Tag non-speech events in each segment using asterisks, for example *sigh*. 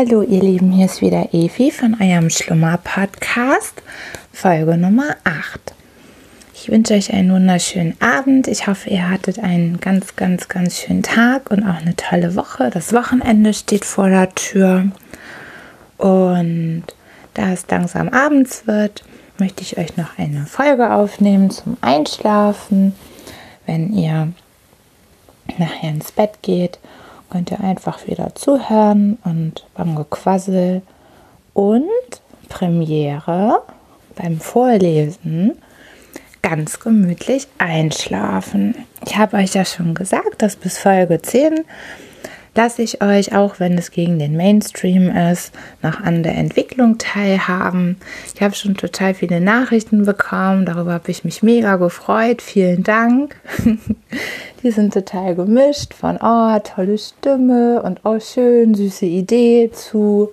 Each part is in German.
Hallo ihr Lieben, hier ist wieder Evi von eurem Schlummer-Podcast, Folge Nummer 8. Ich wünsche euch einen wunderschönen Abend. Ich hoffe, ihr hattet einen ganz, ganz, ganz schönen Tag und auch eine tolle Woche. Das Wochenende steht vor der Tür. Und da es langsam abends wird, möchte ich euch noch eine Folge aufnehmen zum Einschlafen. Wenn ihr nachher ins Bett geht, könnt ihr einfach wieder zuhören und beim Gequassel und Premiere beim Vorlesen ganz gemütlich einschlafen. Ich habe euch ja schon gesagt, dass bis Folge 10 lasse ich euch, auch wenn es gegen den Mainstream ist, noch an der Entwicklung teilhaben. Ich habe schon total viele Nachrichten bekommen, darüber habe ich mich mega gefreut. Vielen Dank. *laughs* Die sind total gemischt von, oh, tolle Stimme und oh, schön, süße Idee zu.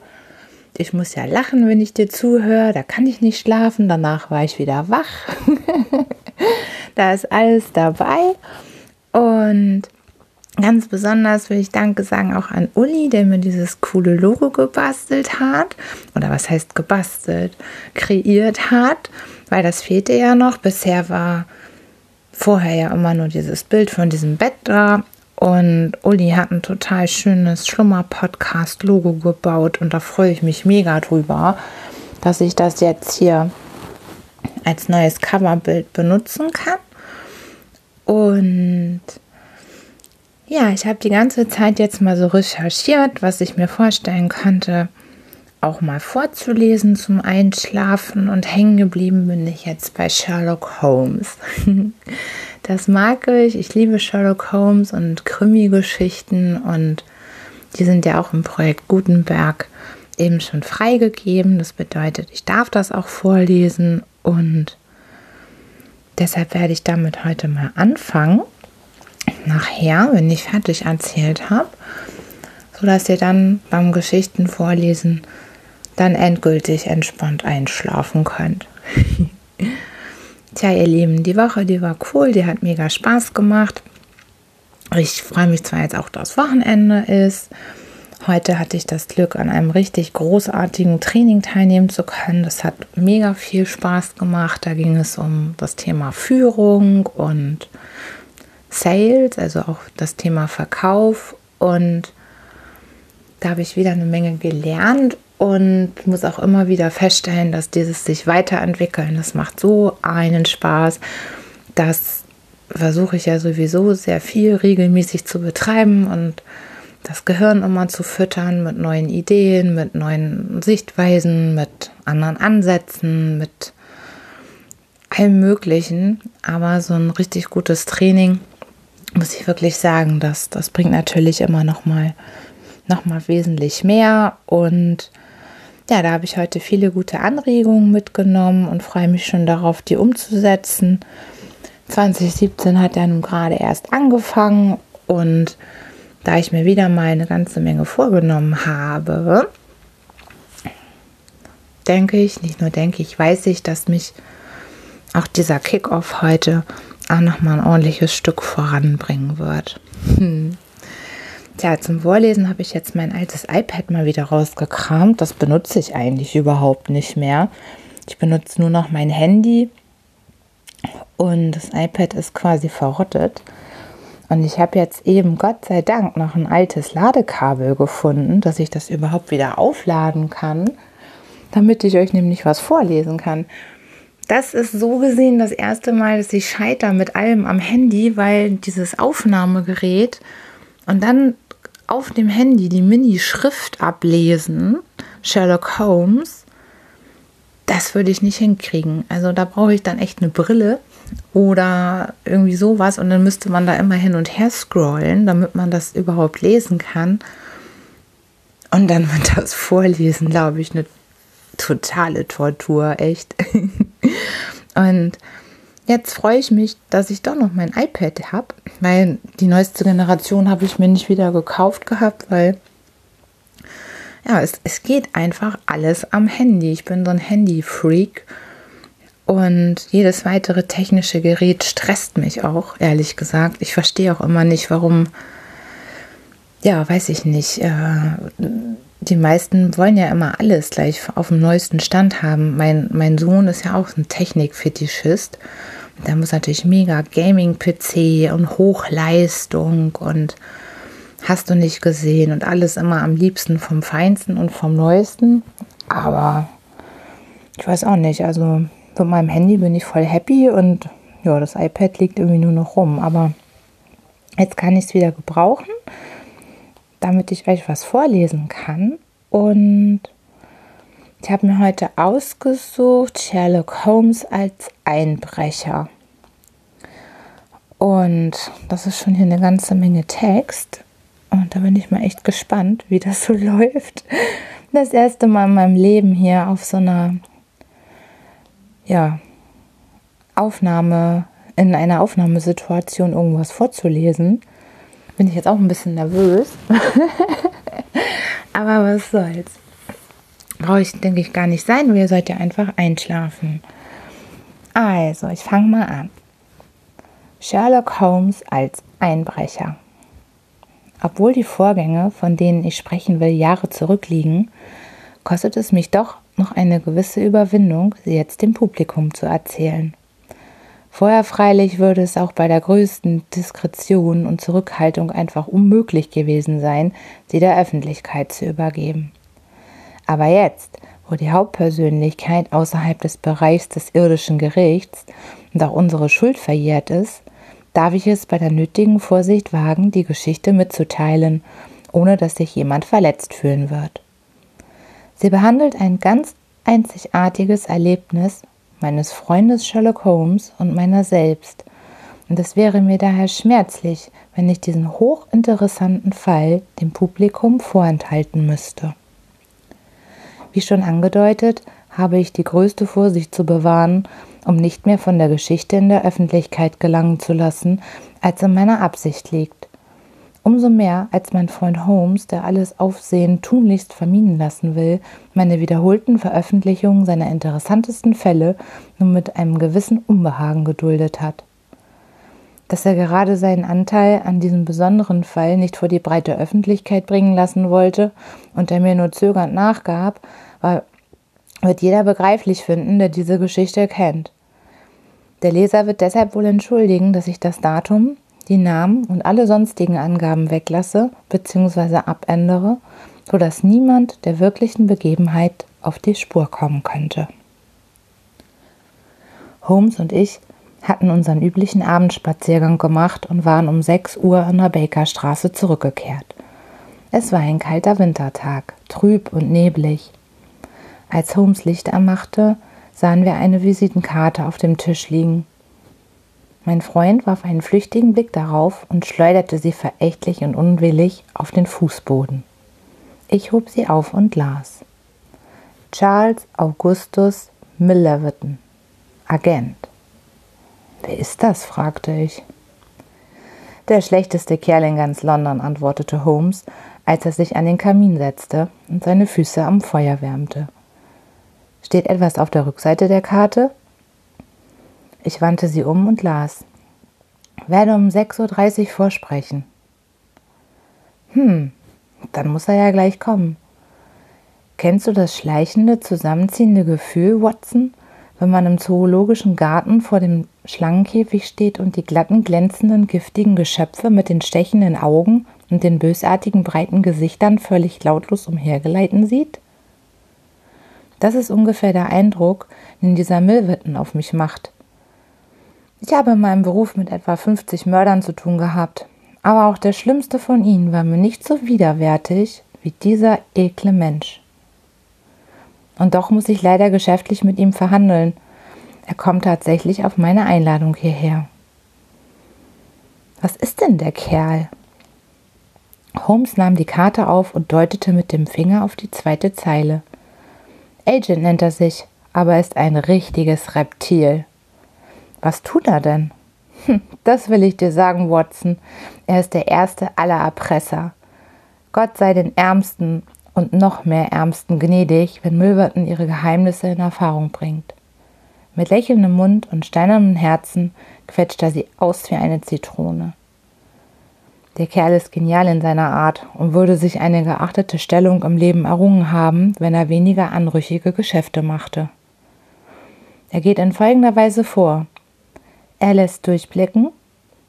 Ich muss ja lachen, wenn ich dir zuhöre. Da kann ich nicht schlafen. Danach war ich wieder wach. *laughs* da ist alles dabei. Und Ganz besonders will ich Danke sagen auch an Uli, der mir dieses coole Logo gebastelt hat. Oder was heißt gebastelt? Kreiert hat, weil das fehlte ja noch. Bisher war vorher ja immer nur dieses Bild von diesem Bett da. Und Uli hat ein total schönes Schlummer-Podcast-Logo gebaut. Und da freue ich mich mega drüber, dass ich das jetzt hier als neues Coverbild benutzen kann. Und ja, ich habe die ganze Zeit jetzt mal so recherchiert, was ich mir vorstellen könnte, auch mal vorzulesen zum Einschlafen und hängen geblieben bin ich jetzt bei Sherlock Holmes. *laughs* Das mag ich. Ich liebe Sherlock Holmes und Krimi-Geschichten und die sind ja auch im Projekt Gutenberg eben schon freigegeben. Das bedeutet, ich darf das auch vorlesen und deshalb werde ich damit heute mal anfangen nachher, wenn ich fertig erzählt habe, sodass ihr dann beim Geschichten vorlesen dann endgültig entspannt einschlafen könnt. *laughs* Tja, ihr Lieben, die Woche, die war cool, die hat mega Spaß gemacht. Ich freue mich zwar jetzt auch, dass Wochenende ist. Heute hatte ich das Glück, an einem richtig großartigen Training teilnehmen zu können. Das hat mega viel Spaß gemacht. Da ging es um das Thema Führung und Sales, also auch das Thema Verkauf. Und da habe ich wieder eine Menge gelernt und muss auch immer wieder feststellen, dass dieses sich weiterentwickeln, das macht so einen Spaß. Das versuche ich ja sowieso sehr viel regelmäßig zu betreiben und das Gehirn immer zu füttern mit neuen Ideen, mit neuen Sichtweisen, mit anderen Ansätzen, mit allem Möglichen. Aber so ein richtig gutes Training muss ich wirklich sagen, dass das bringt natürlich immer noch mal, noch mal wesentlich mehr. Und ja, da habe ich heute viele gute Anregungen mitgenommen und freue mich schon darauf, die umzusetzen. 2017 hat ja nun gerade erst angefangen und da ich mir wieder mal eine ganze Menge vorgenommen habe, denke ich, nicht nur denke ich, weiß ich, dass mich auch dieser Kickoff heute auch nochmal ein ordentliches Stück voranbringen wird. Hm. Tja, zum Vorlesen habe ich jetzt mein altes iPad mal wieder rausgekramt. Das benutze ich eigentlich überhaupt nicht mehr. Ich benutze nur noch mein Handy und das iPad ist quasi verrottet. Und ich habe jetzt eben Gott sei Dank noch ein altes Ladekabel gefunden, dass ich das überhaupt wieder aufladen kann, damit ich euch nämlich was vorlesen kann das ist so gesehen das erste Mal, dass ich scheitere mit allem am Handy, weil dieses Aufnahmegerät und dann auf dem Handy die Mini-Schrift ablesen, Sherlock Holmes, das würde ich nicht hinkriegen. Also da brauche ich dann echt eine Brille oder irgendwie sowas und dann müsste man da immer hin und her scrollen, damit man das überhaupt lesen kann. Und dann wird das *laughs* Vorlesen, glaube ich, eine totale Tortur, echt. *laughs* *laughs* Und jetzt freue ich mich, dass ich doch noch mein iPad habe, weil die neueste Generation habe ich mir nicht wieder gekauft gehabt, weil ja, es, es geht einfach alles am Handy. Ich bin so ein Handy-Freak und jedes weitere technische Gerät stresst mich auch, ehrlich gesagt. Ich verstehe auch immer nicht, warum, ja, weiß ich nicht, äh, die meisten wollen ja immer alles gleich auf dem neuesten Stand haben. Mein, mein Sohn ist ja auch ein Technikfetischist. Da muss natürlich mega Gaming-PC und Hochleistung und hast du nicht gesehen und alles immer am liebsten vom Feinsten und vom Neuesten. Aber ich weiß auch nicht, also mit meinem Handy bin ich voll happy und ja, das iPad liegt irgendwie nur noch rum. Aber jetzt kann ich es wieder gebrauchen, damit ich euch was vorlesen kann. Und ich habe mir heute ausgesucht Sherlock Holmes als Einbrecher. Und das ist schon hier eine ganze Menge Text. Und da bin ich mal echt gespannt, wie das so *laughs* läuft. Das erste Mal in meinem Leben hier auf so einer ja, Aufnahme, in einer Aufnahmesituation irgendwas vorzulesen, bin ich jetzt auch ein bisschen nervös. *laughs* Aber was soll's. Brauche ich, denke ich, gar nicht sein, ihr sollt ja einfach einschlafen. Also, ich fange mal an. Sherlock Holmes als Einbrecher. Obwohl die Vorgänge, von denen ich sprechen will, Jahre zurückliegen, kostet es mich doch noch eine gewisse Überwindung, sie jetzt dem Publikum zu erzählen. Vorher freilich würde es auch bei der größten Diskretion und Zurückhaltung einfach unmöglich gewesen sein, sie der Öffentlichkeit zu übergeben. Aber jetzt, wo die Hauptpersönlichkeit außerhalb des Bereichs des irdischen Gerichts und auch unsere Schuld verjährt ist, darf ich es bei der nötigen Vorsicht wagen, die Geschichte mitzuteilen, ohne dass sich jemand verletzt fühlen wird. Sie behandelt ein ganz einzigartiges Erlebnis meines Freundes Sherlock Holmes und meiner selbst, und es wäre mir daher schmerzlich, wenn ich diesen hochinteressanten Fall dem Publikum vorenthalten müsste. Wie schon angedeutet, habe ich die größte Vorsicht zu bewahren, um nicht mehr von der Geschichte in der Öffentlichkeit gelangen zu lassen, als in meiner Absicht liegt. Umso mehr, als mein Freund Holmes, der alles Aufsehen tunlichst vermieden lassen will, meine wiederholten Veröffentlichungen seiner interessantesten Fälle nur mit einem gewissen Unbehagen geduldet hat. Dass er gerade seinen Anteil an diesem besonderen Fall nicht vor die breite Öffentlichkeit bringen lassen wollte und er mir nur zögernd nachgab, war, wird jeder begreiflich finden, der diese Geschichte kennt. Der Leser wird deshalb wohl entschuldigen, dass ich das Datum, die Namen und alle sonstigen Angaben weglasse bzw. abändere, sodass niemand der wirklichen Begebenheit auf die Spur kommen könnte. Holmes und ich hatten unseren üblichen Abendspaziergang gemacht und waren um 6 Uhr an der Bakerstraße zurückgekehrt. Es war ein kalter Wintertag, trüb und neblig. Als Holmes Licht ermachte, sahen wir eine Visitenkarte auf dem Tisch liegen. Mein Freund warf einen flüchtigen Blick darauf und schleuderte sie verächtlich und unwillig auf den Fußboden. Ich hob sie auf und las. Charles Augustus Milleverton, Agent. Wer ist das? fragte ich. Der schlechteste Kerl in ganz London, antwortete Holmes, als er sich an den Kamin setzte und seine Füße am Feuer wärmte. Steht etwas auf der Rückseite der Karte? Ich wandte sie um und las. Werde um 6.30 Uhr vorsprechen. Hm, dann muss er ja gleich kommen. Kennst du das schleichende, zusammenziehende Gefühl, Watson, wenn man im zoologischen Garten vor dem Schlangenkäfig steht und die glatten, glänzenden, giftigen Geschöpfe mit den stechenden Augen und den bösartigen, breiten Gesichtern völlig lautlos umhergeleiten sieht? Das ist ungefähr der Eindruck, den dieser Milverton auf mich macht. Ich habe in meinem Beruf mit etwa 50 Mördern zu tun gehabt, aber auch der schlimmste von ihnen war mir nicht so widerwärtig wie dieser ekle Mensch. Und doch muss ich leider geschäftlich mit ihm verhandeln. Er kommt tatsächlich auf meine Einladung hierher. Was ist denn der Kerl? Holmes nahm die Karte auf und deutete mit dem Finger auf die zweite Zeile. Agent nennt er sich, aber er ist ein richtiges Reptil. Was tut er denn? Hm, das will ich dir sagen, Watson. Er ist der erste aller Erpresser. Gott sei den Ärmsten und noch mehr Ärmsten gnädig, wenn Milverton ihre Geheimnisse in Erfahrung bringt. Mit lächelndem Mund und steinernem Herzen quetscht er sie aus wie eine Zitrone. Der Kerl ist genial in seiner Art und würde sich eine geachtete Stellung im Leben errungen haben, wenn er weniger anrüchige Geschäfte machte. Er geht in folgender Weise vor. Er lässt durchblicken,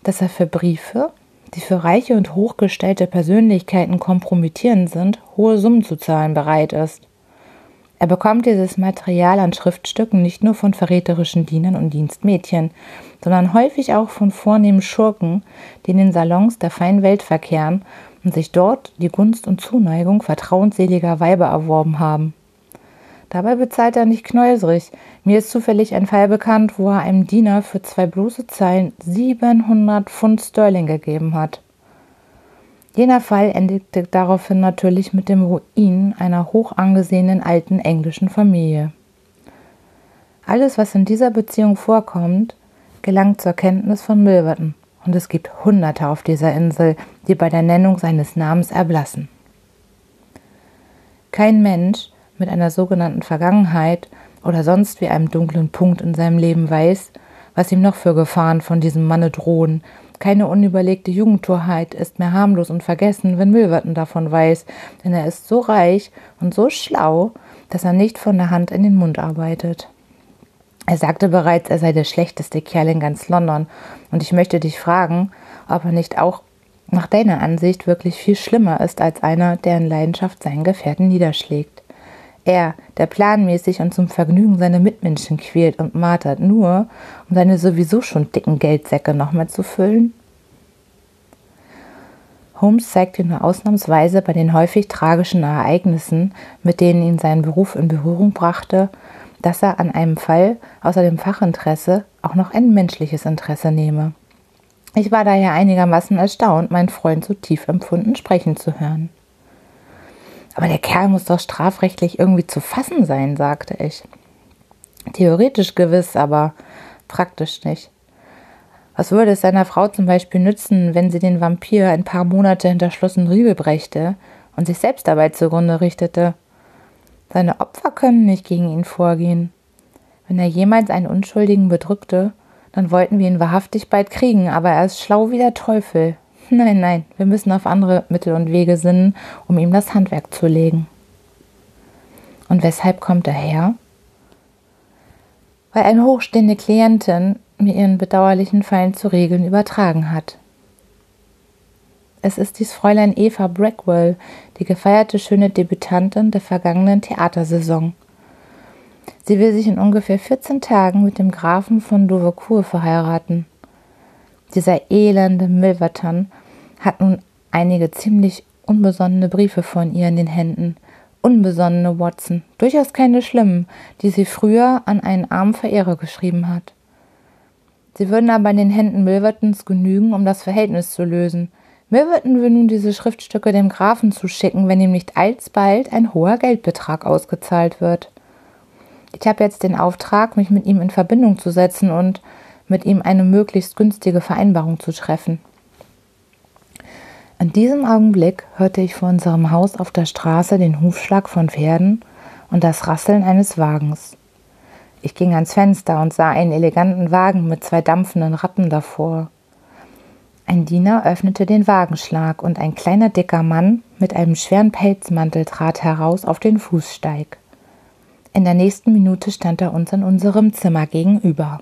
dass er für Briefe, die für reiche und hochgestellte Persönlichkeiten kompromittierend sind, hohe Summen zu zahlen bereit ist. Er bekommt dieses Material an Schriftstücken nicht nur von verräterischen Dienern und Dienstmädchen, sondern häufig auch von vornehmen Schurken, die in den Salons der feinen Welt verkehren und sich dort die Gunst und Zuneigung vertrauensseliger Weiber erworben haben. Dabei bezahlt er nicht knäuserig. Mir ist zufällig ein Fall bekannt, wo er einem Diener für zwei bloße Zeilen 700 Pfund Sterling gegeben hat. Jener Fall endete daraufhin natürlich mit dem Ruin einer hoch angesehenen alten englischen Familie. Alles, was in dieser Beziehung vorkommt, gelangt zur Kenntnis von Milverton, und es gibt Hunderte auf dieser Insel, die bei der Nennung seines Namens erblassen. Kein Mensch mit einer sogenannten Vergangenheit oder sonst wie einem dunklen Punkt in seinem Leben weiß, was ihm noch für Gefahren von diesem Manne drohen, keine unüberlegte Jugendtorheit ist mehr harmlos und vergessen, wenn Milverton davon weiß, denn er ist so reich und so schlau, dass er nicht von der Hand in den Mund arbeitet. Er sagte bereits, er sei der schlechteste Kerl in ganz London, und ich möchte dich fragen, ob er nicht auch nach deiner Ansicht wirklich viel schlimmer ist als einer, der in Leidenschaft seinen Gefährten niederschlägt. Er, der planmäßig und zum Vergnügen seine Mitmenschen quält und martert, nur um seine sowieso schon dicken Geldsäcke noch mehr zu füllen? Holmes zeigte nur ausnahmsweise bei den häufig tragischen Ereignissen, mit denen ihn sein Beruf in Berührung brachte, dass er an einem Fall außer dem Fachinteresse auch noch ein menschliches Interesse nehme. Ich war daher einigermaßen erstaunt, meinen Freund so tief empfunden sprechen zu hören. Aber der Kerl muss doch strafrechtlich irgendwie zu fassen sein, sagte ich. Theoretisch gewiss, aber praktisch nicht. Was würde es seiner Frau zum Beispiel nützen, wenn sie den Vampir ein paar Monate hinter Schloss und Riegel brächte und sich selbst dabei zugrunde richtete? Seine Opfer können nicht gegen ihn vorgehen. Wenn er jemals einen Unschuldigen bedrückte, dann wollten wir ihn wahrhaftig bald kriegen, aber er ist schlau wie der Teufel. *laughs* Nein, nein, wir müssen auf andere Mittel und Wege sinnen, um ihm das Handwerk zu legen. Und weshalb kommt er her? Weil eine hochstehende Klientin mir ihren bedauerlichen Fall zu regeln übertragen hat. Es ist dies Fräulein Eva Brackwell, die gefeierte schöne Debütantin der vergangenen Theatersaison. Sie will sich in ungefähr 14 Tagen mit dem Grafen von Dovercourt verheiraten. Dieser elende Milverton hat nun einige ziemlich unbesonnene Briefe von ihr in den Händen. Unbesonnene Watson, durchaus keine schlimmen, die sie früher an einen armen Verehrer geschrieben hat. Sie würden aber in den Händen Milvertons genügen, um das Verhältnis zu lösen. Milverton will nun diese Schriftstücke dem Grafen zuschicken, wenn ihm nicht alsbald ein hoher Geldbetrag ausgezahlt wird. Ich habe jetzt den Auftrag, mich mit ihm in Verbindung zu setzen und mit ihm eine möglichst günstige Vereinbarung zu treffen. In diesem Augenblick hörte ich vor unserem Haus auf der Straße den Hufschlag von Pferden und das Rasseln eines Wagens. Ich ging ans Fenster und sah einen eleganten Wagen mit zwei dampfenden Rappen davor. Ein Diener öffnete den Wagenschlag und ein kleiner dicker Mann mit einem schweren Pelzmantel trat heraus auf den Fußsteig. In der nächsten Minute stand er uns in unserem Zimmer gegenüber.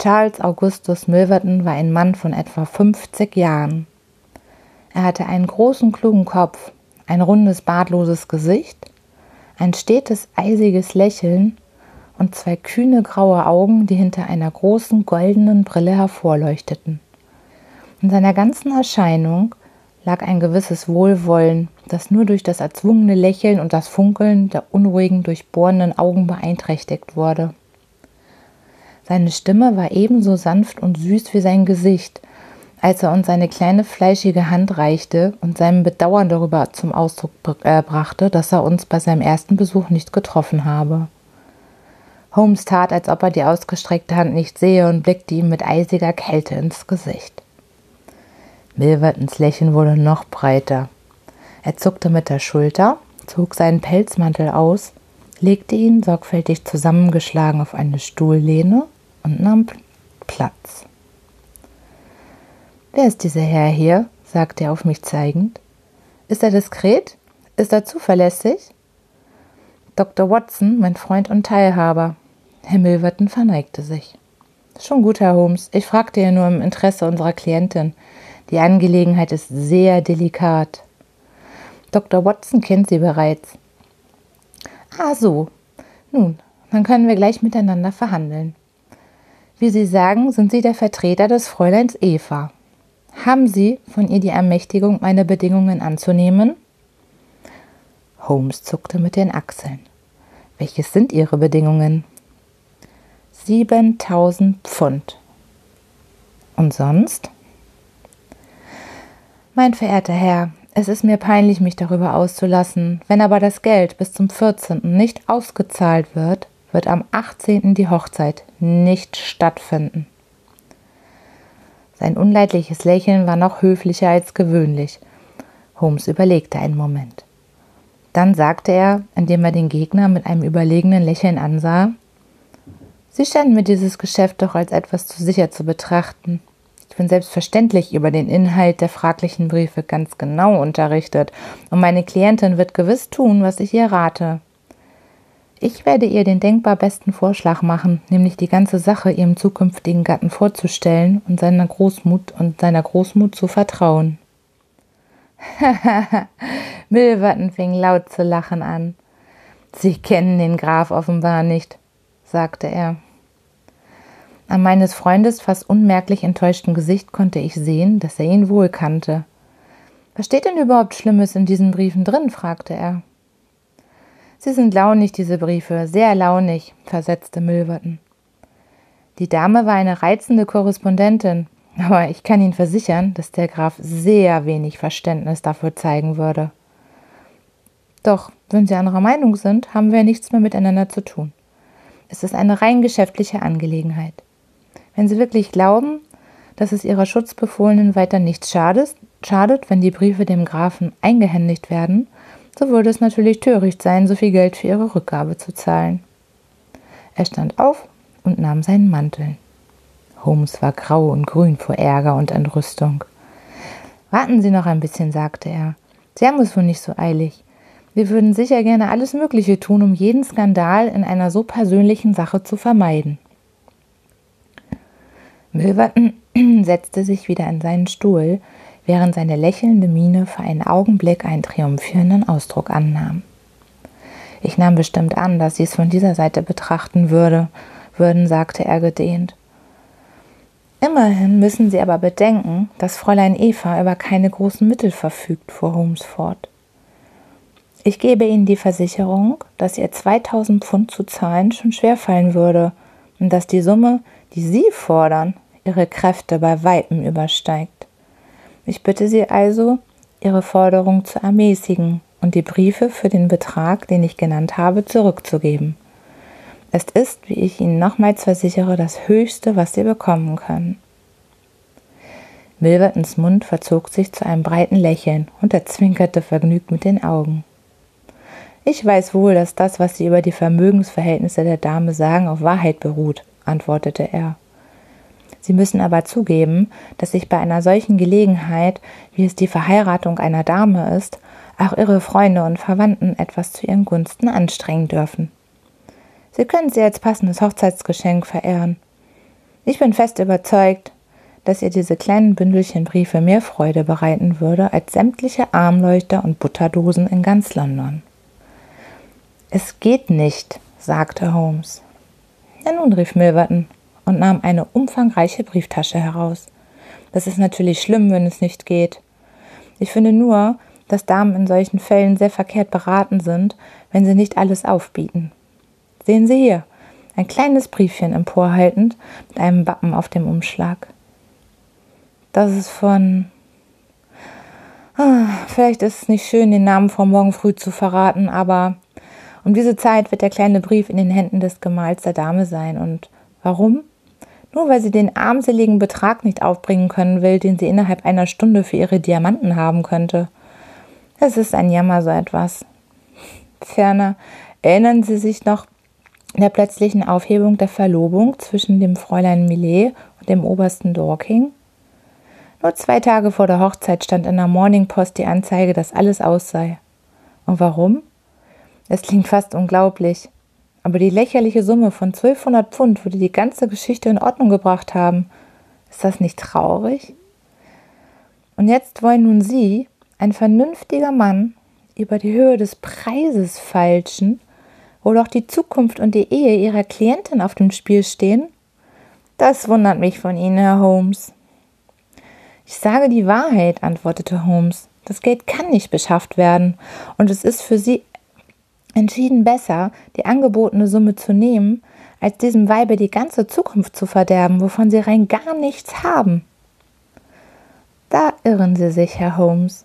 Charles Augustus Milverton war ein Mann von etwa 50 Jahren. Er hatte einen großen, klugen Kopf, ein rundes, bartloses Gesicht, ein stetes, eisiges Lächeln und zwei kühne graue Augen, die hinter einer großen goldenen Brille hervorleuchteten. In seiner ganzen Erscheinung lag ein gewisses Wohlwollen, das nur durch das erzwungene Lächeln und das Funkeln der unruhigen, durchbohrenden Augen beeinträchtigt wurde. Seine Stimme war ebenso sanft und süß wie sein Gesicht, als er uns seine kleine fleischige Hand reichte und seinem Bedauern darüber zum Ausdruck äh, brachte, dass er uns bei seinem ersten Besuch nicht getroffen habe. Holmes tat, als ob er die ausgestreckte Hand nicht sehe und blickte ihm mit eisiger Kälte ins Gesicht. Milvertons Lächeln wurde noch breiter. Er zuckte mit der Schulter, zog seinen Pelzmantel aus, legte ihn sorgfältig zusammengeschlagen auf eine Stuhllehne und nahm Platz. Wer ist dieser Herr hier? sagte er auf mich zeigend. Ist er diskret? Ist er zuverlässig? Dr. Watson, mein Freund und Teilhaber. Herr Milverton verneigte sich. Schon gut, Herr Holmes. Ich fragte ja nur im Interesse unserer Klientin. Die Angelegenheit ist sehr delikat. Dr. Watson kennt Sie bereits. Ah, so. Nun, dann können wir gleich miteinander verhandeln. Wie Sie sagen, sind Sie der Vertreter des Fräuleins Eva. Haben Sie von ihr die Ermächtigung, meine Bedingungen anzunehmen? Holmes zuckte mit den Achseln. Welches sind Ihre Bedingungen? 7000 Pfund. Und sonst? Mein verehrter Herr, es ist mir peinlich, mich darüber auszulassen. Wenn aber das Geld bis zum 14. nicht ausgezahlt wird, wird am 18. die Hochzeit nicht stattfinden. Sein unleidliches Lächeln war noch höflicher als gewöhnlich. Holmes überlegte einen Moment. Dann sagte er, indem er den Gegner mit einem überlegenen Lächeln ansah, Sie scheinen mir dieses Geschäft doch als etwas zu sicher zu betrachten. Ich bin selbstverständlich über den Inhalt der fraglichen Briefe ganz genau unterrichtet, und meine Klientin wird gewiss tun, was ich ihr rate. Ich werde ihr den denkbar besten Vorschlag machen, nämlich die ganze Sache ihrem zukünftigen Gatten vorzustellen und seiner Großmut und seiner Großmut zu vertrauen. *laughs* Milverton fing laut zu lachen an. Sie kennen den Graf offenbar nicht, sagte er. An meines Freundes fast unmerklich enttäuschtem Gesicht konnte ich sehen, dass er ihn wohl kannte. Was steht denn überhaupt Schlimmes in diesen Briefen drin? fragte er. Sie sind launig, diese Briefe, sehr launig, versetzte Milverton. Die Dame war eine reizende Korrespondentin, aber ich kann Ihnen versichern, dass der Graf sehr wenig Verständnis dafür zeigen würde. Doch, wenn Sie anderer Meinung sind, haben wir nichts mehr miteinander zu tun. Es ist eine rein geschäftliche Angelegenheit. Wenn Sie wirklich glauben, dass es Ihrer Schutzbefohlenen weiter nichts schadet, schadet, wenn die Briefe dem Grafen eingehändigt werden, so würde es natürlich töricht sein, so viel Geld für ihre Rückgabe zu zahlen. Er stand auf und nahm seinen Mantel. Holmes war grau und grün vor Ärger und Entrüstung. Warten Sie noch ein bisschen, sagte er. Sie haben es wohl nicht so eilig. Wir würden sicher gerne alles Mögliche tun, um jeden Skandal in einer so persönlichen Sache zu vermeiden. Milverton *clears throat* setzte sich wieder in seinen Stuhl, während seine lächelnde Miene für einen Augenblick einen triumphierenden Ausdruck annahm. Ich nahm bestimmt an, dass Sie es von dieser Seite betrachten würde, würden, sagte er gedehnt. Immerhin müssen Sie aber bedenken, dass Fräulein Eva über keine großen Mittel verfügt, fuhr Holmes fort. Ich gebe Ihnen die Versicherung, dass ihr 2000 Pfund zu zahlen schon schwerfallen würde und dass die Summe, die Sie fordern, Ihre Kräfte bei weitem übersteigt. Ich bitte Sie also, Ihre Forderung zu ermäßigen und die Briefe für den Betrag, den ich genannt habe, zurückzugeben. Es ist, wie ich Ihnen nochmals versichere, das Höchste, was Sie bekommen können. Milvertons Mund verzog sich zu einem breiten Lächeln und er zwinkerte vergnügt mit den Augen. Ich weiß wohl, dass das, was Sie über die Vermögensverhältnisse der Dame sagen, auf Wahrheit beruht, antwortete er. Sie müssen aber zugeben, dass sich bei einer solchen Gelegenheit, wie es die Verheiratung einer Dame ist, auch ihre Freunde und Verwandten etwas zu ihren Gunsten anstrengen dürfen. Sie können sie als passendes Hochzeitsgeschenk verehren. Ich bin fest überzeugt, dass ihr diese kleinen Bündelchen Briefe mehr Freude bereiten würde als sämtliche Armleuchter und Butterdosen in ganz London. Es geht nicht, sagte Holmes. Ja nun, rief Milverton und nahm eine umfangreiche Brieftasche heraus. Das ist natürlich schlimm, wenn es nicht geht. Ich finde nur, dass Damen in solchen Fällen sehr verkehrt beraten sind, wenn sie nicht alles aufbieten. Sehen Sie hier, ein kleines Briefchen emporhaltend mit einem Wappen auf dem Umschlag. Das ist von. Ah, vielleicht ist es nicht schön, den Namen vor morgen früh zu verraten, aber um diese Zeit wird der kleine Brief in den Händen des Gemahls der Dame sein. Und warum? Nur weil sie den armseligen Betrag nicht aufbringen können will, den sie innerhalb einer Stunde für ihre Diamanten haben könnte. Es ist ein Jammer, so etwas. Ferner erinnern Sie sich noch der plötzlichen Aufhebung der Verlobung zwischen dem Fräulein Millet und dem Obersten Dorking? Nur zwei Tage vor der Hochzeit stand in der Morning Post die Anzeige, dass alles aus sei. Und warum? Es klingt fast unglaublich. Aber die lächerliche Summe von 1200 Pfund würde die ganze Geschichte in Ordnung gebracht haben. Ist das nicht traurig? Und jetzt wollen nun Sie, ein vernünftiger Mann, über die Höhe des Preises feilschen, wo doch die Zukunft und die Ehe Ihrer Klientin auf dem Spiel stehen? Das wundert mich von Ihnen, Herr Holmes. Ich sage die Wahrheit, antwortete Holmes. Das Geld kann nicht beschafft werden, und es ist für Sie entschieden besser, die angebotene Summe zu nehmen, als diesem Weibe die ganze Zukunft zu verderben, wovon Sie rein gar nichts haben. Da irren Sie sich, Herr Holmes.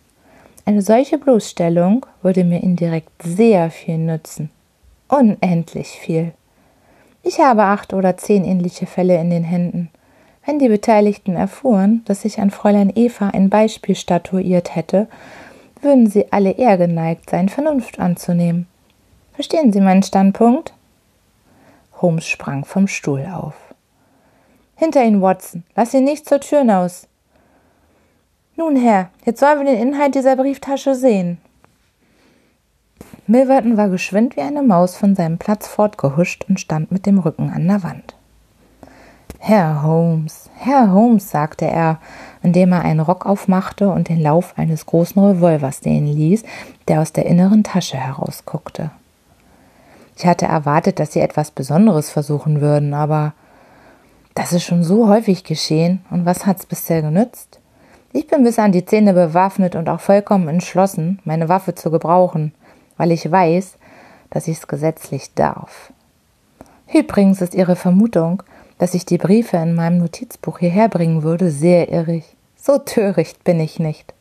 Eine solche Bloßstellung würde mir indirekt sehr viel nützen. Unendlich viel. Ich habe acht oder zehn ähnliche Fälle in den Händen. Wenn die Beteiligten erfuhren, dass ich an Fräulein Eva ein Beispiel statuiert hätte, würden sie alle eher geneigt sein, Vernunft anzunehmen. Verstehen Sie meinen Standpunkt? Holmes sprang vom Stuhl auf. Hinter Ihnen, Watson. Lass ihn nicht zur Tür hinaus. Nun, Herr, jetzt sollen wir den Inhalt dieser Brieftasche sehen. Milverton war geschwind wie eine Maus von seinem Platz fortgehuscht und stand mit dem Rücken an der Wand. Herr Holmes, Herr Holmes, sagte er, indem er einen Rock aufmachte und den Lauf eines großen Revolvers sehen ließ, der aus der inneren Tasche herausguckte. Ich hatte erwartet, dass Sie etwas Besonderes versuchen würden, aber das ist schon so häufig geschehen, und was hat's bisher genützt? Ich bin bis an die Zähne bewaffnet und auch vollkommen entschlossen, meine Waffe zu gebrauchen, weil ich weiß, dass ich es gesetzlich darf. Übrigens ist Ihre Vermutung, dass ich die Briefe in meinem Notizbuch hierher bringen würde, sehr irrig. So töricht bin ich nicht.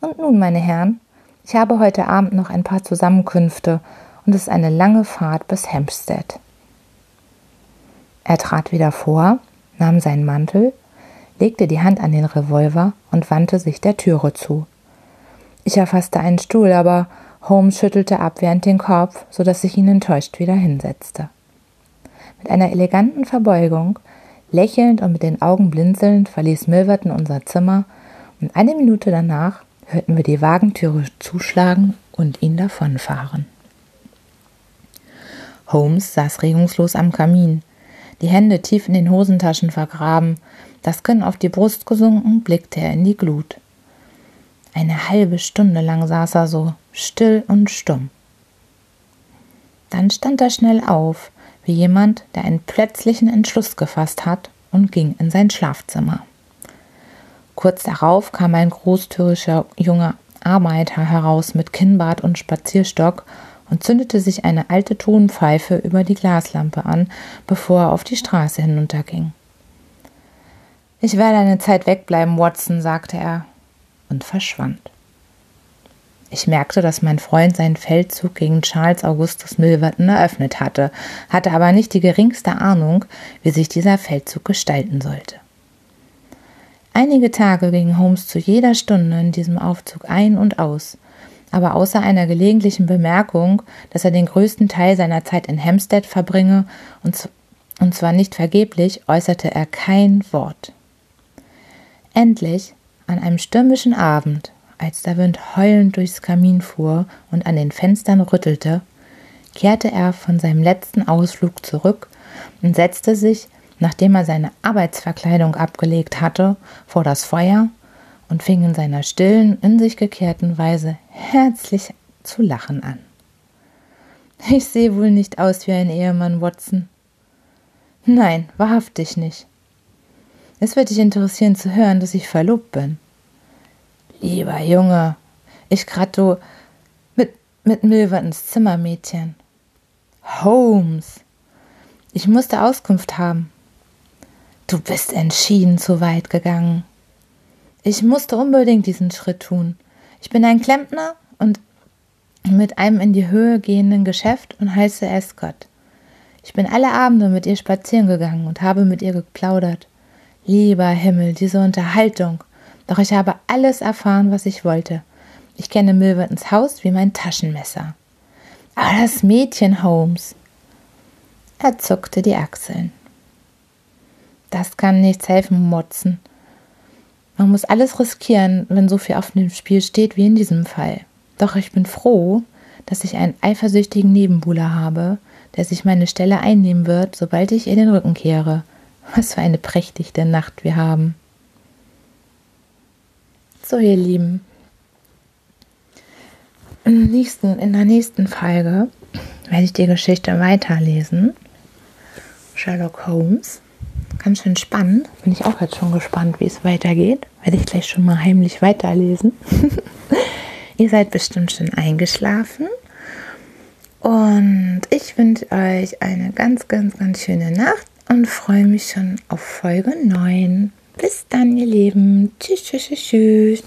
Und nun, meine Herren, ich habe heute Abend noch ein paar Zusammenkünfte und es ist eine lange Fahrt bis Hampstead. Er trat wieder vor, nahm seinen Mantel, legte die Hand an den Revolver und wandte sich der Türe zu. Ich erfasste einen Stuhl, aber Holmes schüttelte abwehrend den Kopf, so dass ich ihn enttäuscht wieder hinsetzte. Mit einer eleganten Verbeugung, lächelnd und mit den Augen blinzelnd verließ Milverton unser Zimmer und eine Minute danach hörten wir die Wagentüre zuschlagen und ihn davonfahren. Holmes saß regungslos am Kamin, die Hände tief in den Hosentaschen vergraben, das Kinn auf die Brust gesunken, blickte er in die Glut. Eine halbe Stunde lang saß er so, still und stumm. Dann stand er schnell auf, wie jemand, der einen plötzlichen Entschluss gefasst hat und ging in sein Schlafzimmer. Kurz darauf kam ein großtürischer junger Arbeiter heraus mit Kinnbart und Spazierstock und zündete sich eine alte Tonpfeife über die Glaslampe an, bevor er auf die Straße hinunterging. Ich werde eine Zeit wegbleiben, Watson, sagte er und verschwand. Ich merkte, dass mein Freund seinen Feldzug gegen Charles Augustus Milverton eröffnet hatte, hatte aber nicht die geringste Ahnung, wie sich dieser Feldzug gestalten sollte. Einige Tage ging Holmes zu jeder Stunde in diesem Aufzug ein und aus, aber außer einer gelegentlichen Bemerkung, dass er den größten Teil seiner Zeit in Hampstead verbringe und, und zwar nicht vergeblich, äußerte er kein Wort. Endlich, an einem stürmischen Abend, als der Wind heulend durchs Kamin fuhr und an den Fenstern rüttelte, kehrte er von seinem letzten Ausflug zurück und setzte sich, nachdem er seine Arbeitsverkleidung abgelegt hatte, vor das Feuer und fing in seiner stillen, in sich gekehrten Weise herzlich zu lachen an. Ich sehe wohl nicht aus wie ein Ehemann, Watson. Nein, wahrhaftig nicht. Es wird dich interessieren zu hören, dass ich verlobt bin. Lieber Junge, ich gratu mit, mit Milvertons Zimmermädchen. Holmes. Ich musste Auskunft haben. Du bist entschieden zu weit gegangen. Ich musste unbedingt diesen Schritt tun. Ich bin ein Klempner und mit einem in die Höhe gehenden Geschäft und heiße Escott. Ich bin alle Abende mit ihr spazieren gegangen und habe mit ihr geplaudert. Lieber Himmel, diese Unterhaltung. Doch ich habe alles erfahren, was ich wollte. Ich kenne Milvertons Haus wie mein Taschenmesser. Aber das Mädchen Holmes. Er zuckte die Achseln. Das kann nichts helfen, Motzen. Man muss alles riskieren, wenn so viel auf dem Spiel steht wie in diesem Fall. Doch ich bin froh, dass ich einen eifersüchtigen Nebenbuhler habe, der sich meine Stelle einnehmen wird, sobald ich ihr den Rücken kehre. Was für eine prächtige Nacht wir haben. So, ihr Lieben. In, nächsten, in der nächsten Folge werde ich die Geschichte weiterlesen. Sherlock Holmes. Ganz schön spannend. Bin ich auch jetzt schon gespannt, wie es weitergeht. Werde ich gleich schon mal heimlich weiterlesen. *laughs* Ihr seid bestimmt schon eingeschlafen. Und ich wünsche euch eine ganz, ganz, ganz schöne Nacht und freue mich schon auf Folge 9. Bis dann, ihr Lieben. Tschüss, tschüss, tschüss.